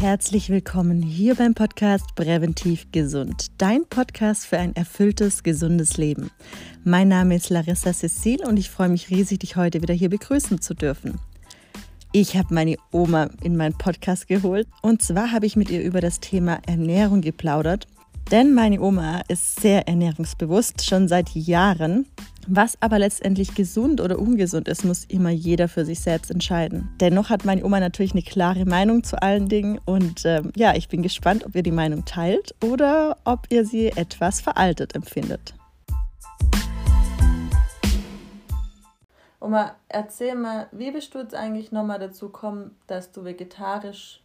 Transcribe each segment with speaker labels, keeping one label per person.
Speaker 1: herzlich willkommen hier beim Podcast Präventiv Gesund, dein Podcast für ein erfülltes, gesundes Leben. Mein Name ist Larissa Cecil und ich freue mich riesig, dich heute wieder hier begrüßen zu dürfen. Ich habe meine Oma in meinen Podcast geholt und zwar habe ich mit ihr über das Thema Ernährung geplaudert, denn meine Oma ist sehr ernährungsbewusst, schon seit Jahren was aber letztendlich gesund oder ungesund ist, muss immer jeder für sich selbst entscheiden. Dennoch hat meine Oma natürlich eine klare Meinung zu allen Dingen und äh, ja, ich bin gespannt, ob ihr die Meinung teilt oder ob ihr sie etwas veraltet empfindet. Oma, erzähl mal, wie bist du jetzt eigentlich nochmal dazu gekommen, dass du vegetarisch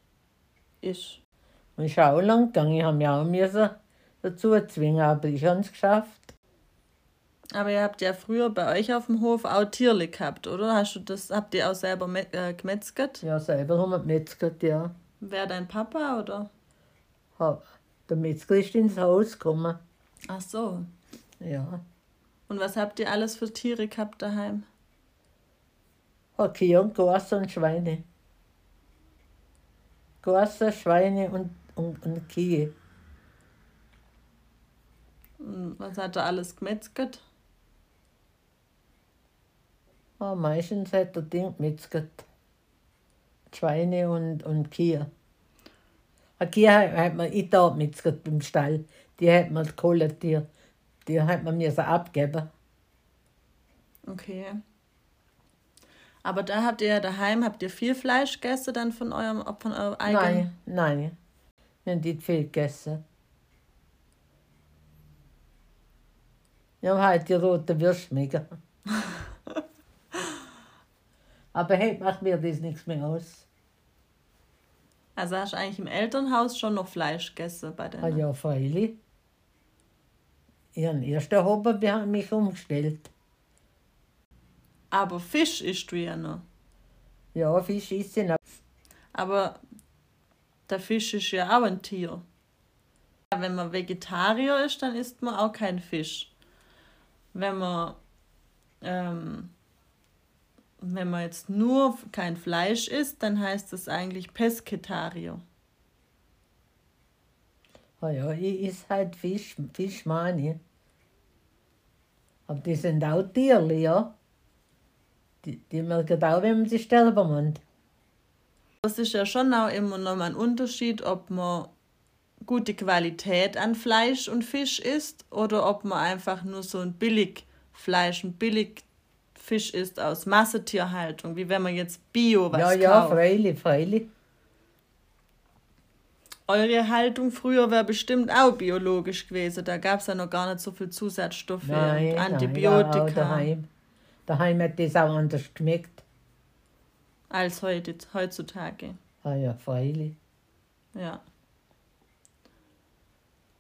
Speaker 1: isch?
Speaker 2: Ich habe auch lang gegangen, ich habe mich auch dazu zwingen, aber ich habe es geschafft.
Speaker 1: Aber ihr habt ja früher bei euch auf dem Hof auch Tierle gehabt, oder? Hast du das, habt ihr auch selber äh, gemetzgert?
Speaker 2: Ja, selber haben wir gemetzgert, ja.
Speaker 1: Wer dein Papa, oder?
Speaker 2: Ha, der Metzger ist ins Haus gekommen.
Speaker 1: Ach so.
Speaker 2: Ja.
Speaker 1: Und was habt ihr alles für Tiere gehabt daheim?
Speaker 2: Kühe und Gase und Schweine. Gase, Schweine und, und, und Kühe.
Speaker 1: Was hat er alles gemetzgert?
Speaker 2: Ja, meistens hat er Ding gemetzgert. Schweine und, und Kühe. Eine Kühe hat man ich da gemetzgert beim Stall. Die hat man geholt, die, die hat man mir so abgeben.
Speaker 1: Okay. Aber da habt ihr daheim, habt ihr viel Fleisch gegessen dann von eurem, von eurem
Speaker 2: eigenen? Nein, nein. Wir haben nicht viel gegessen. Wir haben halt die rote Würste mega. Aber heute macht mir das nichts mehr aus.
Speaker 1: Also hast du eigentlich im Elternhaus schon noch Fleisch gegessen bei
Speaker 2: denen? Ah ja, freilich. Ihren ersten Hobby haben mich umgestellt.
Speaker 1: Aber Fisch isst du ja noch.
Speaker 2: Ja, Fisch isst ich noch.
Speaker 1: Aber der Fisch ist ja auch ein Tier. Wenn man Vegetarier ist, dann isst man auch keinen Fisch. Wenn man ähm, wenn man jetzt nur kein Fleisch isst, dann heißt das eigentlich Pesketario.
Speaker 2: Oh ja, ich esse halt Fisch, Fisch meine Aber die sind auch Tiere, ja. Die, die merken auch, wenn man sie sterben muss.
Speaker 1: Das ist ja schon auch immer noch mal ein Unterschied, ob man gute Qualität an Fleisch und Fisch isst oder ob man einfach nur so ein billig Fleisch, ein billig Fisch isst aus Massetierhaltung, wie wenn man jetzt Bio was
Speaker 2: Ja, kauft. ja, freilich, freilich.
Speaker 1: Eure Haltung früher wäre bestimmt auch biologisch gewesen. Da gab es ja noch gar nicht so viel Zusatzstoffe nein, und Antibiotika. Nein, ja,
Speaker 2: daheim. daheim hat das auch anders geschmeckt.
Speaker 1: Als heute, heutzutage.
Speaker 2: Ah ja, freilich.
Speaker 1: Ja.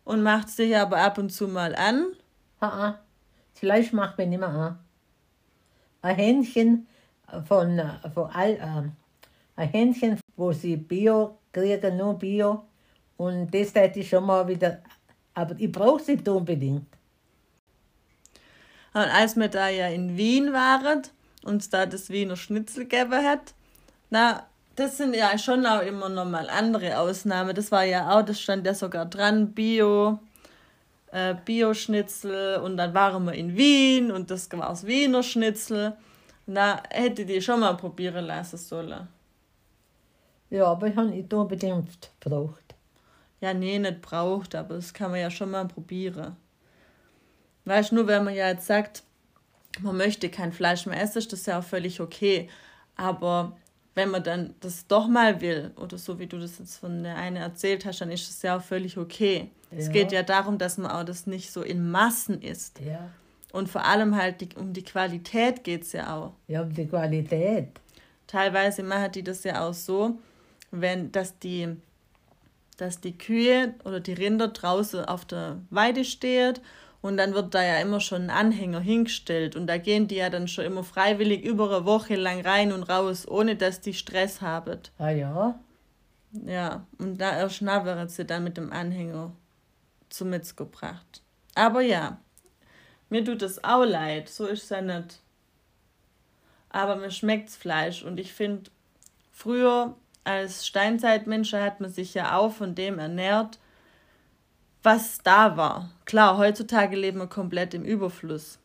Speaker 1: Und macht es dich aber ab und zu mal an?
Speaker 2: Ha, Fleisch macht mich nicht mehr an ein Händchen von, von all, äh, ein Händchen, wo sie Bio kriegen, nur Bio. Und das hätte ich schon mal wieder, aber ich brauche sie nicht unbedingt.
Speaker 1: Und als wir da ja in Wien waren, uns da das Wiener Schnitzel gegeben hat, na, das sind ja schon auch immer noch mal andere Ausnahmen. Das war ja auch, das stand ja sogar dran, Bio, äh, Bio-Schnitzel und dann waren wir in Wien und das war das Wiener Schnitzel. Na, hätte die schon mal probieren lassen sollen.
Speaker 2: Ja, aber ich habe nicht unbedingt gebraucht.
Speaker 1: Ja, nee, nicht braucht, aber das kann man ja schon mal probieren. Weißt du, nur wenn man ja jetzt sagt, man möchte kein Fleisch mehr essen, ist das ja auch völlig okay. Aber wenn man dann das doch mal will, oder so wie du das jetzt von der eine erzählt hast, dann ist das ja auch völlig okay. Ja. Es geht ja darum, dass man auch das nicht so in Massen isst.
Speaker 2: Ja.
Speaker 1: Und vor allem halt die, um die Qualität geht es ja auch.
Speaker 2: Ja, um die Qualität.
Speaker 1: Teilweise machen die das ja auch so, wenn, dass die, dass die Kühe oder die Rinder draußen auf der Weide stehen und dann wird da ja immer schon ein Anhänger hingestellt und da gehen die ja dann schon immer freiwillig über eine Woche lang rein und raus, ohne dass die Stress haben.
Speaker 2: Ah ja?
Speaker 1: Ja, und da werden sie dann mit dem Anhänger zum Metzger gebracht. Aber ja, mir tut es auch leid, so ist es ja nicht. Aber mir schmeckt's Fleisch und ich finde, früher als Steinzeitmensch hat man sich ja auch von dem ernährt, was da war. Klar, heutzutage leben wir komplett im Überfluss.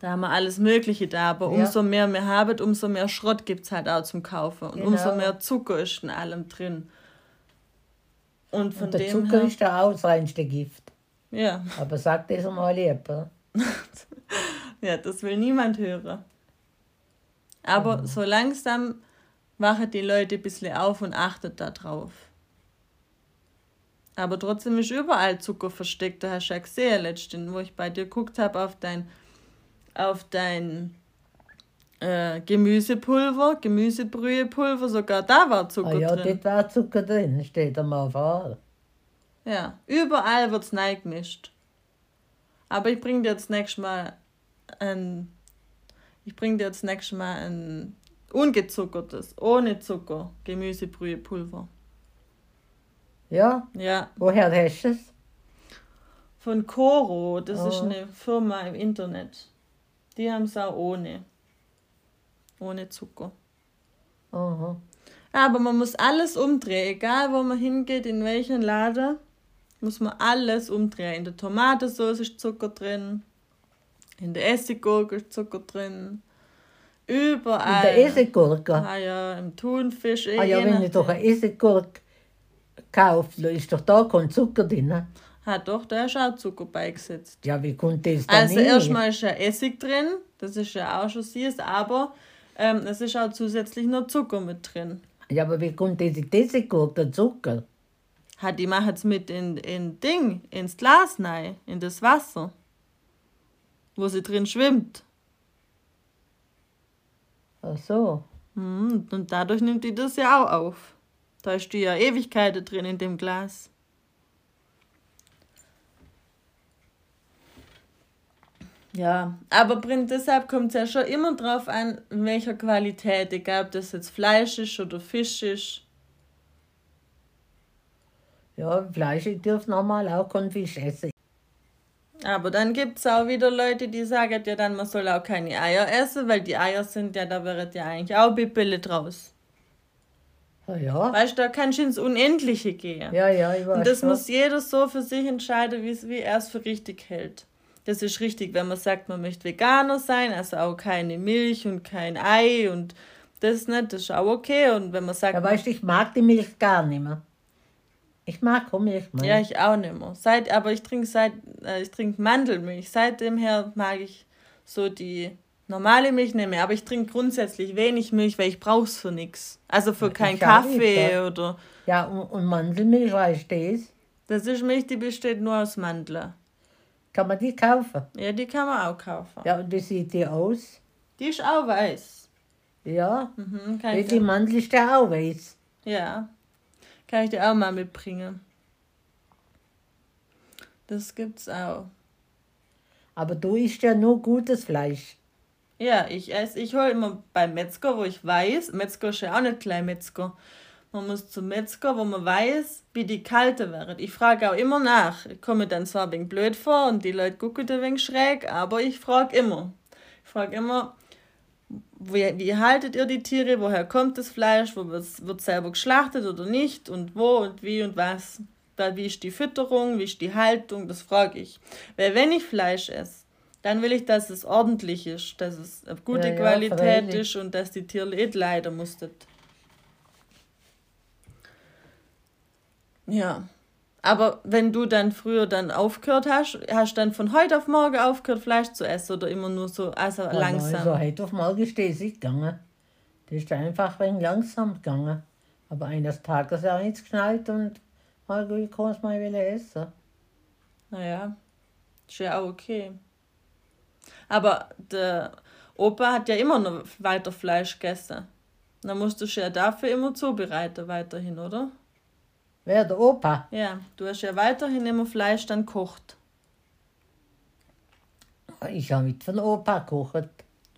Speaker 1: Da haben wir alles Mögliche da, aber ja. umso mehr wir haben, umso mehr Schrott gibt es halt auch zum Kaufen. Und genau. umso mehr Zucker ist in allem drin.
Speaker 2: Und von und der dem Zucker her, ist der ausreinste Gift. Ja. Aber sag das mal lieb.
Speaker 1: ja, das will niemand hören. Aber mhm. so langsam wachen die Leute ein bisschen auf und achten da drauf. Aber trotzdem ist überall Zucker versteckt. Da hast du ja gesehen, letztens, wo ich bei dir geguckt habe auf dein, auf dein äh, Gemüsepulver, Gemüsebrühepulver, sogar da war Zucker
Speaker 2: ah, ja, drin. Ja, dort war Zucker drin, steht am Anfang.
Speaker 1: Ja, überall wird es gemischt. Aber ich bringe dir jetzt nächstes Mal ein. Ich bringe dir jetzt nächstes Mal ein ungezuckertes, ohne Zucker Gemüsebrühepulver.
Speaker 2: Ja? Ja. Woher hast du es?
Speaker 1: Von Coro, das oh. ist eine Firma im Internet. Die haben es auch ohne. Ohne Zucker. Aha. Aber man muss alles umdrehen, egal wo man hingeht, in welchen Laden, muss man alles umdrehen. In der Tomatensauce ist Zucker drin, in der Essiggurke ist Zucker drin, überall. In der Essiggurke? Ah ja, im Thunfisch.
Speaker 2: Ah ja, wenn ich doch eine Essiggurke kaufe, ist doch da kein Zucker drin.
Speaker 1: Ah doch, da ist auch Zucker beigesetzt.
Speaker 2: Ja, wie kommt das dann
Speaker 1: Also erstmal ist ja Essig drin, das ist ja auch schon süß, aber ähm, es ist auch zusätzlich noch Zucker mit drin.
Speaker 2: Ja, aber wie kommt das diese Gurke, Zucker?
Speaker 1: Hat die machen es mit in, in Ding, ins Glas rein, in das Wasser, wo sie drin schwimmt.
Speaker 2: Ach so.
Speaker 1: Mhm, und dadurch nimmt die das ja auch auf. Da ist die ja Ewigkeiten drin in dem Glas. Ja, aber deshalb kommt es ja schon immer drauf an, in welcher Qualität, egal ob das jetzt Fleisch ist oder Fisch ist.
Speaker 2: Ja, Fleisch dürfen normal auch kein Fisch essen.
Speaker 1: Aber dann gibt es auch wieder Leute, die sagen ja dann, man soll auch keine Eier essen, weil die Eier sind ja, da wäre ja eigentlich auch Bibele draus. Ja, ja. Weißt du, da kannst du ins Unendliche gehen. Ja, ja, ich weiß Und das schon. muss jeder so für sich entscheiden, wie er es für richtig hält. Das ist richtig, wenn man sagt, man möchte Veganer sein, also auch keine Milch und kein Ei und das nicht, das ist auch okay. Und wenn man sagt.
Speaker 2: Ja, weißt du, ich mag die Milch gar nicht mehr. Ich mag Milch
Speaker 1: mehr. Ja, ich auch nicht mehr. Seit, aber ich trinke seit, äh, ich trinke Mandelmilch. Seitdem her mag ich so die normale Milch mehr. Aber ich trinke grundsätzlich wenig Milch, weil ich brauche es für nichts. Also für keinen Kaffee ja. oder.
Speaker 2: Ja, und, und Mandelmilch, weißt du das?
Speaker 1: Das ist Milch, die besteht nur aus Mandeln.
Speaker 2: Kann man die kaufen?
Speaker 1: Ja, die kann man auch kaufen.
Speaker 2: Ja, und wie sieht die aus?
Speaker 1: Die ist auch weiß.
Speaker 2: Ja? Mhm, kann ich die Mandel ist ja auch weiß.
Speaker 1: Ja. Kann ich dir auch mal mitbringen. Das gibt's auch.
Speaker 2: Aber du isst ja nur gutes Fleisch.
Speaker 1: Ja, ich esse, ich hole immer beim Metzger, wo ich weiß, Metzger ist ja auch nicht klein Metzger. Man muss zum Metzger, wo man weiß, wie die kalte wäre. Ich frage auch immer nach. Ich komme dann zwar ein wenig blöd vor und die Leute gucken ein wenig schräg, aber ich frage immer. Ich frage immer, wie, wie haltet ihr die Tiere? Woher kommt das Fleisch? Wo wird, wird selber geschlachtet oder nicht? Und wo und wie und was? Da, wie ist die Fütterung? Wie ist die Haltung? Das frage ich. Weil wenn ich Fleisch esse, dann will ich, dass es ordentlich ist, dass es eine gute ja, Qualität ja, ist und dass die Tiere nicht leiden mussten. Ja. Aber wenn du dann früher dann aufgehört hast, hast du dann von heute auf morgen aufgehört, Fleisch zu essen oder immer nur so also ja, langsam?
Speaker 2: Also heute auf morgen ist das nicht gegangen. Das ist einfach ein langsam gegangen. Aber eines Tages auch nichts geschnallt und mal kann es mal wieder essen.
Speaker 1: Naja, ist ja auch okay. Aber der Opa hat ja immer noch weiter Fleisch gegessen. Dann musst du ja dafür immer zubereiten weiterhin, oder?
Speaker 2: Wer, der Opa?
Speaker 1: Ja, du hast ja weiterhin immer Fleisch dann gekocht.
Speaker 2: Ich habe mit von Opa gekocht.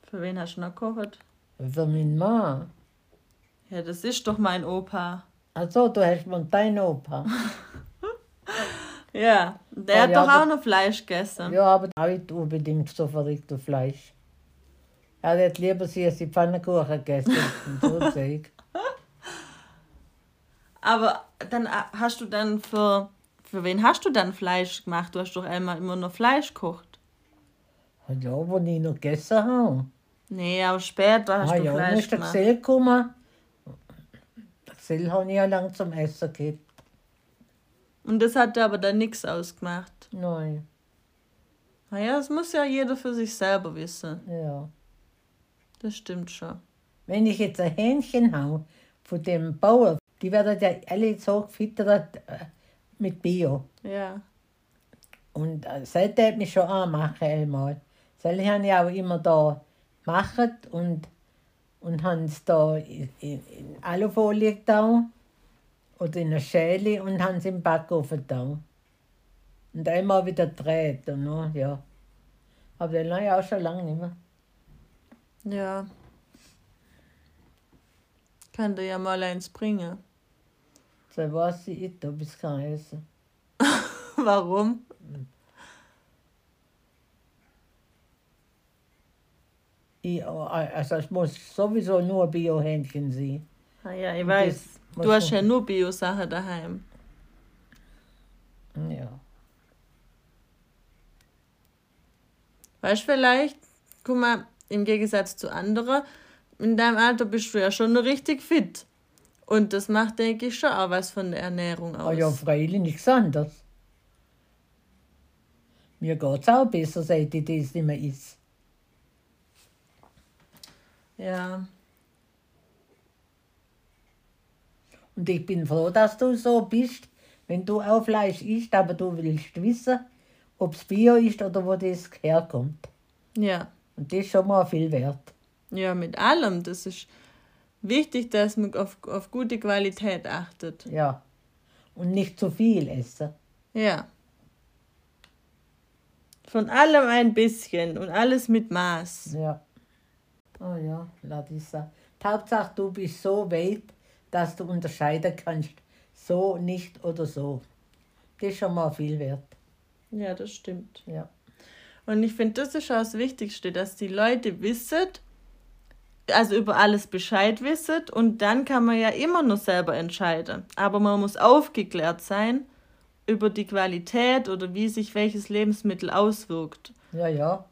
Speaker 1: Für wen hast du noch gekocht?
Speaker 2: Für meinen Mann.
Speaker 1: Ja, das ist doch mein Opa.
Speaker 2: Also du hast von deinen Opa.
Speaker 1: ja, der oh, hat ja, doch auch noch Fleisch gegessen.
Speaker 2: Ja, aber auch nicht unbedingt so verrückt Fleisch. Er hat lieber die Pfannkuchen gegessen. so
Speaker 1: Aber dann äh, hast du dann für. Für wen hast du dann Fleisch gemacht? Du hast doch einmal immer nur Fleisch gekocht.
Speaker 2: Ja, wo ich noch gegessen habe.
Speaker 1: Nee, aber später hast
Speaker 2: ah,
Speaker 1: du
Speaker 2: ja, dann
Speaker 1: Fleisch
Speaker 2: ist der
Speaker 1: gemacht.
Speaker 2: Gesell gekommen. Der Gesell habe ich ja lang zum Essen gegeben.
Speaker 1: Und das hat aber dann nichts ausgemacht.
Speaker 2: Nein,
Speaker 1: Naja, das muss ja jeder für sich selber wissen.
Speaker 2: ja.
Speaker 1: Das stimmt schon.
Speaker 2: Wenn ich jetzt ein Hähnchen habe von dem Bauer, die werden ja alle so gefüttert äh, mit Bio.
Speaker 1: Ja.
Speaker 2: Und äh, seitdem hat mich schon anmachen einmal. Das habe ich auch immer da gemacht und, und haben es da in, in, in Alufolie getan oder in eine Schäle und haben es im Backofen getan. Und einmal wieder gedreht und noch, ja. Aber den habe ich auch schon lange nicht mehr.
Speaker 1: Ja. Kann dir ja mal eins bringen.
Speaker 2: So weiß ich nicht, ob ich es kann essen.
Speaker 1: Warum?
Speaker 2: Ich, also es muss sowieso nur Biohähnchen sein.
Speaker 1: Ah ja, ich weiß. Du
Speaker 2: was
Speaker 1: hast ja nur Bio-Sachen daheim.
Speaker 2: Ja.
Speaker 1: Weißt du vielleicht, guck mal, im Gegensatz zu anderen, in deinem Alter bist du ja schon noch richtig fit. Und das macht, denke ich, schon auch was von der Ernährung aus.
Speaker 2: Ah ja, freilich nichts anderes. Mir geht es auch besser, seit ich das nicht mehr ist.
Speaker 1: ja.
Speaker 2: Und ich bin froh, dass du so bist, wenn du auch Fleisch isst, aber du willst wissen, ob es Bio ist oder wo das herkommt.
Speaker 1: Ja.
Speaker 2: Und das ist schon mal viel wert.
Speaker 1: Ja, mit allem. Das ist wichtig, dass man auf, auf gute Qualität achtet.
Speaker 2: Ja. Und nicht zu viel essen.
Speaker 1: Ja. Von allem ein bisschen und alles mit Maß.
Speaker 2: Ja. Oh ja, Larissa. Hauptsache, du bist so weit, dass du unterscheiden kannst, so, nicht oder so. Das ist schon mal viel wert.
Speaker 1: Ja, das stimmt.
Speaker 2: Ja.
Speaker 1: Und ich finde, das ist auch das Wichtigste, dass die Leute wissen, also über alles Bescheid wissen und dann kann man ja immer nur selber entscheiden. Aber man muss aufgeklärt sein über die Qualität oder wie sich welches Lebensmittel auswirkt.
Speaker 2: Ja, ja.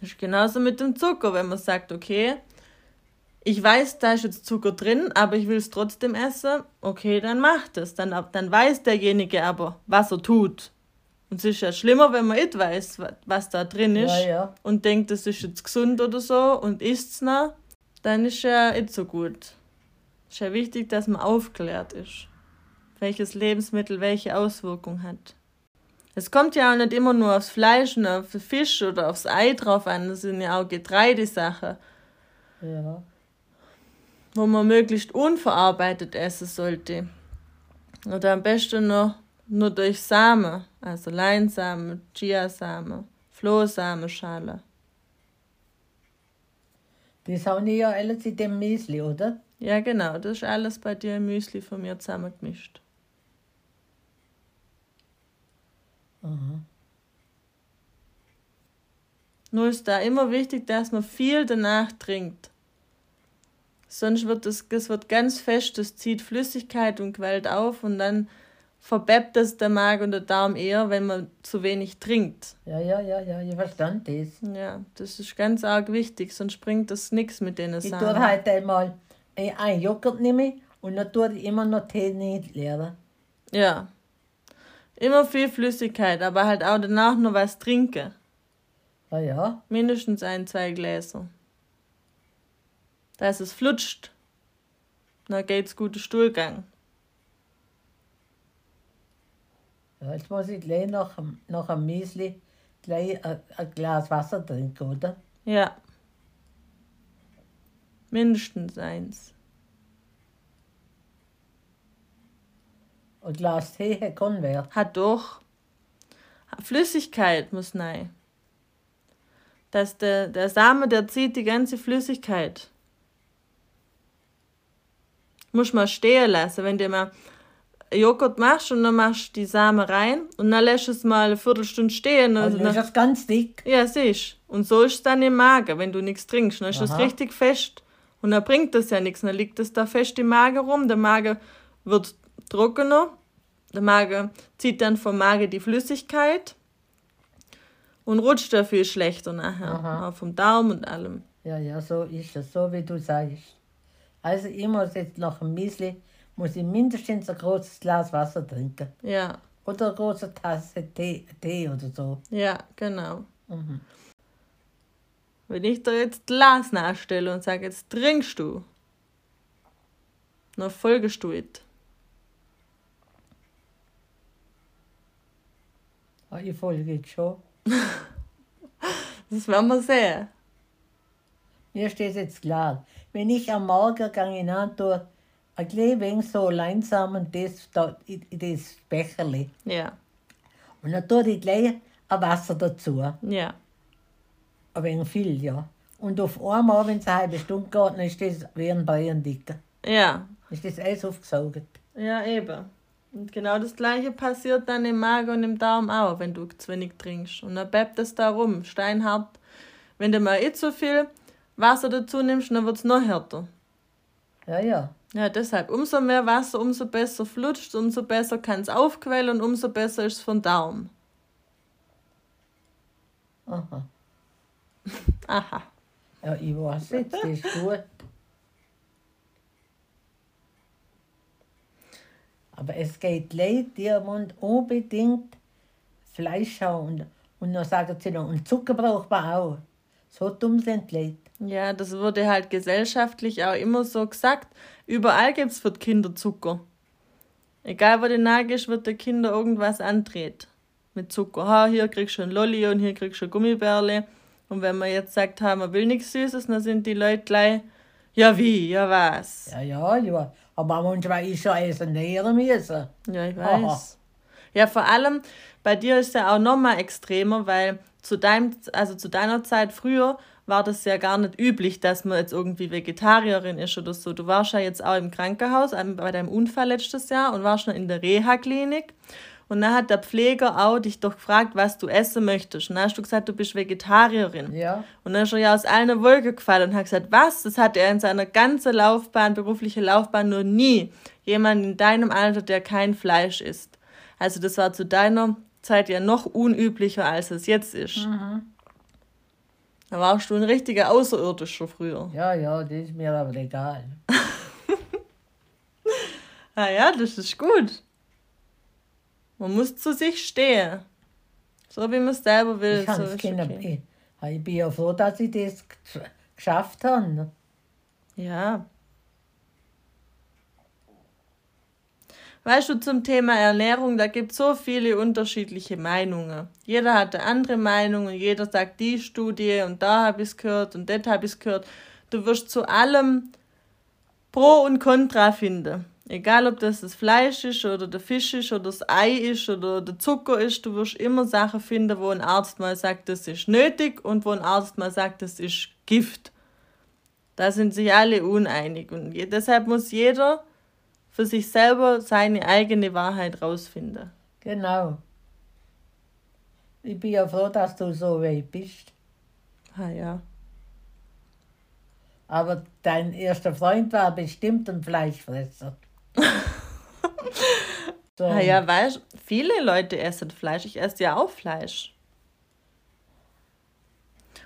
Speaker 1: Das ist genauso mit dem Zucker, wenn man sagt, okay, ich weiß, da ist jetzt Zucker drin, aber ich will es trotzdem essen, okay, dann macht es. Dann, dann weiß derjenige aber, was er tut. Und es ist ja schlimmer, wenn man nicht weiß, wa- was da drin ist
Speaker 2: Ja, ja.
Speaker 1: und denkt, das ist jetzt gesund oder so und isst es noch, dann ist ja nicht so gut. Es ist ja wichtig, dass man aufklärt ist, welches Lebensmittel welche Auswirkung hat. Es kommt ja auch nicht immer nur aufs Fleisch und auf Fisch oder aufs Ei drauf an, das sind ja auch Getreidesachen,
Speaker 2: Ja.
Speaker 1: Wo man möglichst unverarbeitet essen sollte. Oder am besten noch nur durch Samen, also Leinsamen, Chiasamen, Flohsamenschale.
Speaker 2: Das haben die ja alles in dem Müsli, oder?
Speaker 1: Ja, genau, das ist alles bei dir im Müsli von mir zusammengemischt.
Speaker 2: Aha.
Speaker 1: Nur ist da immer wichtig, dass man viel danach trinkt. Sonst wird das, das wird ganz fest, das zieht Flüssigkeit und quält auf und dann verbeppt es der Magen und der Darm eher, wenn man zu wenig trinkt.
Speaker 2: Ja, ja, ja, ja, ich verstand das.
Speaker 1: Ja, das ist ganz arg wichtig, sonst bringt das nichts mit denen
Speaker 2: Ich tue
Speaker 1: Sachen.
Speaker 2: halt einmal ein ein Joghurt nehmen und dann tue ich immer noch Tee nicht leeren.
Speaker 1: Ja. Immer viel Flüssigkeit, aber halt auch danach noch was trinken.
Speaker 2: Ja, ja.
Speaker 1: Mindestens ein, zwei Gläser. Dass es flutscht. Dann geht's guten Stuhlgang.
Speaker 2: ja jetzt muss ich gleich nach, nach einem Müsli gleich ein, ein Glas Wasser trinken, oder?
Speaker 1: Ja. Mindestens eins.
Speaker 2: Ein Glas Tee hat keinen Wert.
Speaker 1: Hat doch. Flüssigkeit muss rein. Dass der, der Same, der zieht die ganze Flüssigkeit. Muss mal stehen lassen. Wenn du mal Joghurt machst und dann machst du die Samen rein und dann lässt du es mal eine Viertelstunde stehen.
Speaker 2: Also
Speaker 1: Und
Speaker 2: dann ist das ganz dick.
Speaker 1: ja, siehst Und so ist es dann im Magen, wenn du nichts trinkst. Dann ist das
Speaker 2: Aha.
Speaker 1: richtig fest. Und dann bringt das ja nichts. Dann liegt es da fest im Magen rum. Der Magen wird trockener. Der Magen zieht dann vom Magen die Flüssigkeit und rutscht da viel schlechter nachher.
Speaker 2: Aha.
Speaker 1: Auch vom Darm und allem.
Speaker 2: Ja, ja, so ist es, so wie du sagst. Also ich muss jetzt nach dem Müsli, muss ich mindestens ein großes Glas Wasser trinken.
Speaker 1: Ja,
Speaker 2: Oder eine große Tasse Tee, Tee oder so.
Speaker 1: ja, genau.
Speaker 2: Mhm.
Speaker 1: Wenn ich dir jetzt Glas nachstelle und sage, jetzt trinkst du, dann folgst du it.
Speaker 2: Ja, ich folge jetzt schon.
Speaker 1: Das werden wir sehen.
Speaker 2: Mir steht jetzt klar, wenn ich am Morgen hinein tue, ein klein wenig so langsam und das, in in das Becherli.
Speaker 1: Ja,
Speaker 2: Und dann tue ich gleich ein Wasser dazu.
Speaker 1: ja,
Speaker 2: Ein wenig viel, ja. Und auf einmal, wenn es eine halbe Stunde geht, dann ist das wie ein Bayerndicker.
Speaker 1: ja,
Speaker 2: Ist das alles aufgesaugt.
Speaker 1: ja, eben. Und genau das gleiche passiert dann im Magen und im Darm auch, wenn du zu wenig trinkst. Und dann bleibt es da rum, steinhart. Wenn du mal nicht so viel Wasser dazu nimmst, dann wird es noch härter.
Speaker 2: Ja, ja.
Speaker 1: Ja, deshalb, umso mehr Wasser, umso besser flutscht, umso besser kann es aufquellen und umso besser ist es vom Darm.
Speaker 2: Aha.
Speaker 1: Aha.
Speaker 2: Ja, ich weiß jetzt, das ist gut. Aber es geht Leute, die wollen unbedingt Fleisch haben. Und, und dann sagen sie noch, und Zucker braucht man auch. So dumm sind Leute.
Speaker 1: Ja, das wurde halt gesellschaftlich auch immer so gesagt. Überall gibt es für die Kinder Zucker. Egal wo du nagest, wird der Kinder irgendwas andreht. Mit Zucker. Ha, hier kriegst du ein Lolli und hier kriegst du Gummibärle. Und wenn man jetzt sagt, ha, man will nichts Süßes, dann sind die Leute gleich, ja wie, ja was.
Speaker 2: Ja, ja, ja. Aber manchmal ist ja essen nähren müssen.
Speaker 1: Ja, ich
Speaker 2: Aha.
Speaker 1: Ja, vor allem bei dir ist ja auch noch mal extremer, weil zu deinem, also zu deiner Zeit früher war das ja gar nicht üblich, dass man jetzt irgendwie Vegetarierin ist oder so. Du warst ja jetzt auch im Krankenhaus ähm, bei deinem Unfall letztes Jahr und warst noch in der Reha-Klinik. Und dann hat der Pfleger auch dich doch gefragt, was du essen möchtest. Und dann hast du gesagt, du bist Vegetarierin.
Speaker 2: Ja.
Speaker 1: Und dann ist er ja aus allen Wolken gefallen und hat gesagt, was? Das hat er in seiner ganzen Laufbahn, berufliche Laufbahn, nur nie. Jemand in deinem Alter, der kein Fleisch isst. Also das war zu deiner Zeit ja noch unüblicher, als es jetzt ist. Da warst du ein richtiger Außerirdischer früher.
Speaker 2: Ja, ja, das ist mir aber egal.
Speaker 1: Ah ja, das ist gut. Man muss zu sich stehen. So wie man es selber will.
Speaker 2: Ich,
Speaker 1: so ist okay.
Speaker 2: ich, bin ja froh, dass ich das gesch- geschafft habe.
Speaker 1: Ja. Weißt du, zum Thema Ernährung, da gibt es so viele unterschiedliche Meinungen. Jeder hat eine andere Meinung und jeder sagt die Studie und da habe ich es gehört und das habe ich es gehört. Du wirst zu allem Pro und Contra finden. Egal, ob das das Fleisch ist oder der Fisch ist oder das Ei ist oder der Zucker ist, du wirst immer Sachen finden, wo ein Arzt mal sagt, das ist nötig und wo ein Arzt mal sagt, das ist Gift. Da sind sich alle uneinig und deshalb muss jeder für sich selber seine eigene Wahrheit rausfinden.
Speaker 2: Genau. Ich bin ja froh, dass du so weit bist.
Speaker 1: Ah ja.
Speaker 2: Aber dein erster Freund war bestimmt ein Fleischfresser. so,
Speaker 1: Ah ja, weißt viele Leute essen Fleisch. Ich esse ja auch Fleisch.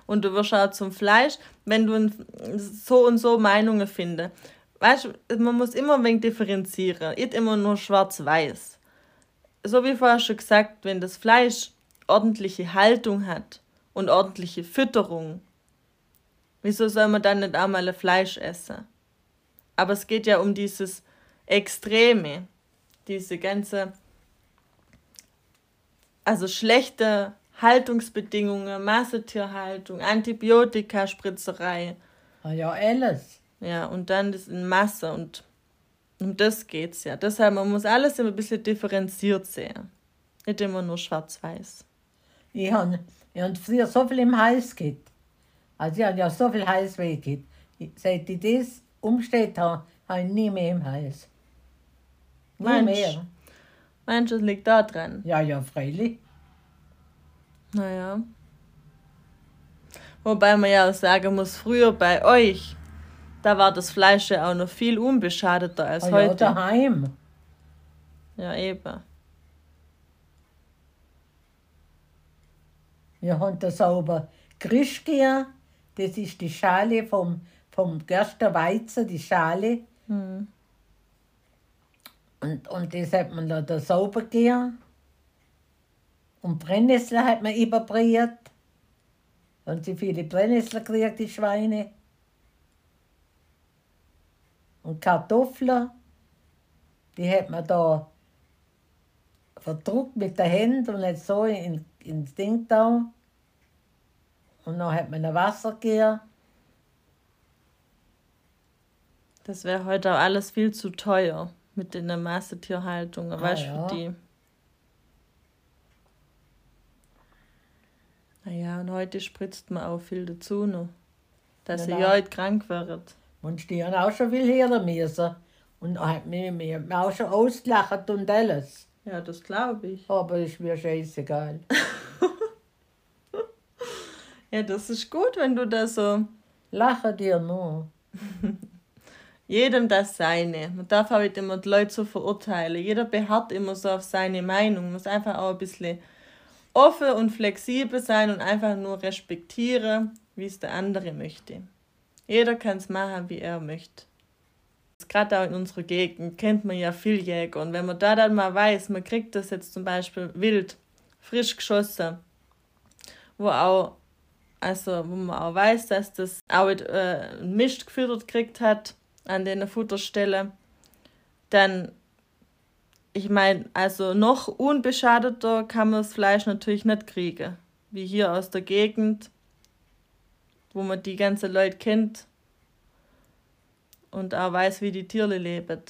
Speaker 1: Und du wirst auch zum Fleisch, wenn du so und so Meinungen findest. Weißt du, man muss immer ein wenig differenzieren. Nicht immer nur schwarz-weiß. So wie vorher schon gesagt, wenn das Fleisch ordentliche Haltung hat und ordentliche Fütterung, wieso soll man dann nicht einmal ein Fleisch essen? Aber es geht ja um dieses Extreme diese ganze, also schlechte Haltungsbedingungen, Massetierhaltung, Antibiotikaspritzerei,
Speaker 2: ah ja, alles.
Speaker 1: Ja, und dann das in Masse und um das geht's ja. Deshalb, man muss alles immer ein bisschen differenziert sehen. Nicht immer nur schwarz-weiß.
Speaker 2: Ich habe ich hab früher so viel im Hals gehabt. Also ich habe ja so viel Halsweh gehabt. Seit ich das umgestellt habe, habe ich nie mehr im Hals. Nie
Speaker 1: Mensch.
Speaker 2: mehr.
Speaker 1: Mensch, das liegt da dran.
Speaker 2: Ja, ja, freilich.
Speaker 1: Naja. Wobei man ja auch sagen muss, früher bei euch, da war das Fleisch ja auch noch viel unbeschadeter als
Speaker 2: Ah, ja,
Speaker 1: heute.
Speaker 2: daheim.
Speaker 1: Ja, eben.
Speaker 2: Wir haben da sauber Grischgier, das ist die Schale vom, vom Gersterweizen, die Schale.
Speaker 1: Hm.
Speaker 2: Und, und das hat man da, da sauber gehen. Und Brennnessel hat man überbriert. Und sie viele Brennnessel gekriegt, die Schweine. Und Kartoffeln, die hat man da verdruckt mit der Hand und jetzt so in, ins Ding da. Und dann hat man ein Wasser gegeben.
Speaker 1: Das wäre heute auch alles viel zu teuer mit in der Massetierhaltung, ah, weißt du, ja. für die. Naja, und heute spritzt man auch viel dazu noch, dass ja, heute krank wird.
Speaker 2: Und die haben auch schon viel hören müssen. Und hat mich, mich auch schon ausgelacht und alles.
Speaker 1: Ja, das glaube ich.
Speaker 2: Aber ist mir scheißegal.
Speaker 1: ja, das ist gut, wenn du da so.
Speaker 2: Lache dir nur.
Speaker 1: Jedem das seine. Man darf nicht immer die Leute so verurteilen. Jeder beharrt immer so auf seine Meinung. Man muss einfach auch ein bisschen offen und flexibel sein und einfach nur respektieren, wie es der andere möchte. Jeder kann es machen, wie er möchte. Gerade auch in unserer Gegend kennt man ja viel Jäger. Und wenn man da dann mal weiß, man kriegt das jetzt zum Beispiel wild, frisch geschossen, wo auch, also wo man auch weiß, dass das auch äh, Mist gefüttert gekriegt hat an der Futterstelle, dann, ich meine, also noch unbeschadeter kann man das Fleisch natürlich nicht kriegen. Wie hier aus der Gegend, wo man die ganze Leute kennt und auch weiß, wie die Tiere leben.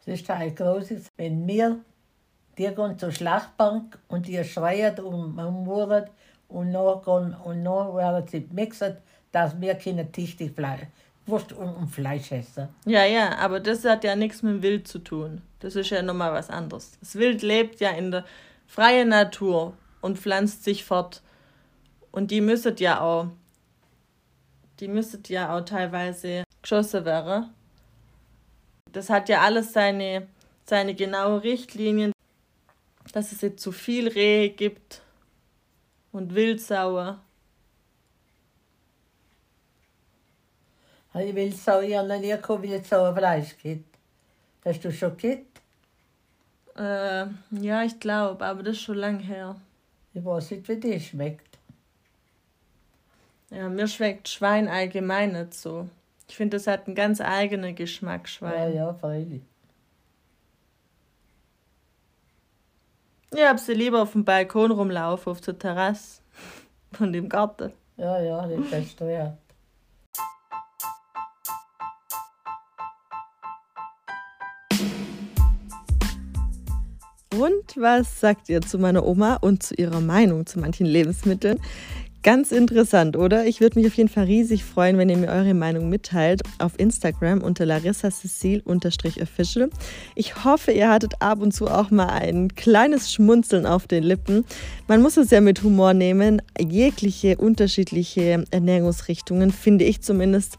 Speaker 2: Es ist ein großes, wenn wir, die gehen zur Schlachtbank und die schreien und murren und dann, gehen, und dann werden sie gemixert, dass wir keine Tichte Fleisch, Wurst und, und Fleisch essen.
Speaker 1: Ja, ja, aber das hat ja nichts mit dem Wild zu tun. Das ist ja nochmal was anderes. Das Wild lebt ja in der freien Natur und pflanzt sich fort. Und die müssen ja auch, die müssen ja auch teilweise geschossen werden. Das hat ja alles seine, seine genaue Richtlinien, dass es jetzt zu viel Rehe gibt und Wildsauer.
Speaker 2: Ich will Sau, ich habe noch nie gekommen, wie es Sauerfleisch gibt. Hast du schon gekriegt?
Speaker 1: Äh, ja, ich glaube, aber das ist schon lange her.
Speaker 2: Ich weiß nicht, wie die schmeckt.
Speaker 1: Ja, mir schmeckt Schwein allgemein nicht so. Ich finde, das hat einen ganz eigenen Geschmack, Schwein.
Speaker 2: Ja, ja, freilich.
Speaker 1: Ich habe sie lieber auf dem Balkon rumlaufen, auf der Terrasse und im Garten.
Speaker 2: Ja, ja, das kannst du ja.
Speaker 1: Und was sagt ihr zu meiner Oma und zu ihrer Meinung zu manchen Lebensmitteln? Ganz interessant, oder? Ich würde mich auf jeden Fall riesig freuen, wenn ihr mir eure Meinung mitteilt auf Instagram unter larissacecil-official. Ich hoffe, ihr hattet ab und zu auch mal ein kleines Schmunzeln auf den Lippen. Man muss es ja mit Humor nehmen. Jegliche unterschiedliche Ernährungsrichtungen, finde ich zumindest,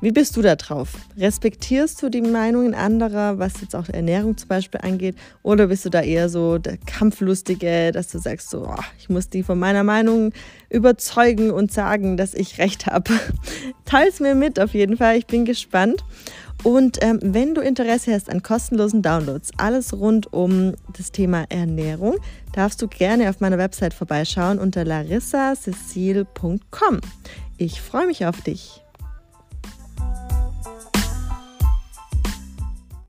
Speaker 1: wie bist du da drauf? Respektierst du die Meinungen anderer, was jetzt auch Ernährung zum Beispiel angeht? Oder bist du da eher so der Kampflustige, dass du sagst, so, oh, ich muss die von meiner Meinung überzeugen und sagen, dass ich recht habe? Teils mir mit auf jeden Fall, ich bin gespannt. Und ähm, wenn du Interesse hast an kostenlosen Downloads, alles rund um das Thema Ernährung, darfst du gerne auf meiner Website vorbeischauen unter larissacecil.com. Ich freue mich auf dich.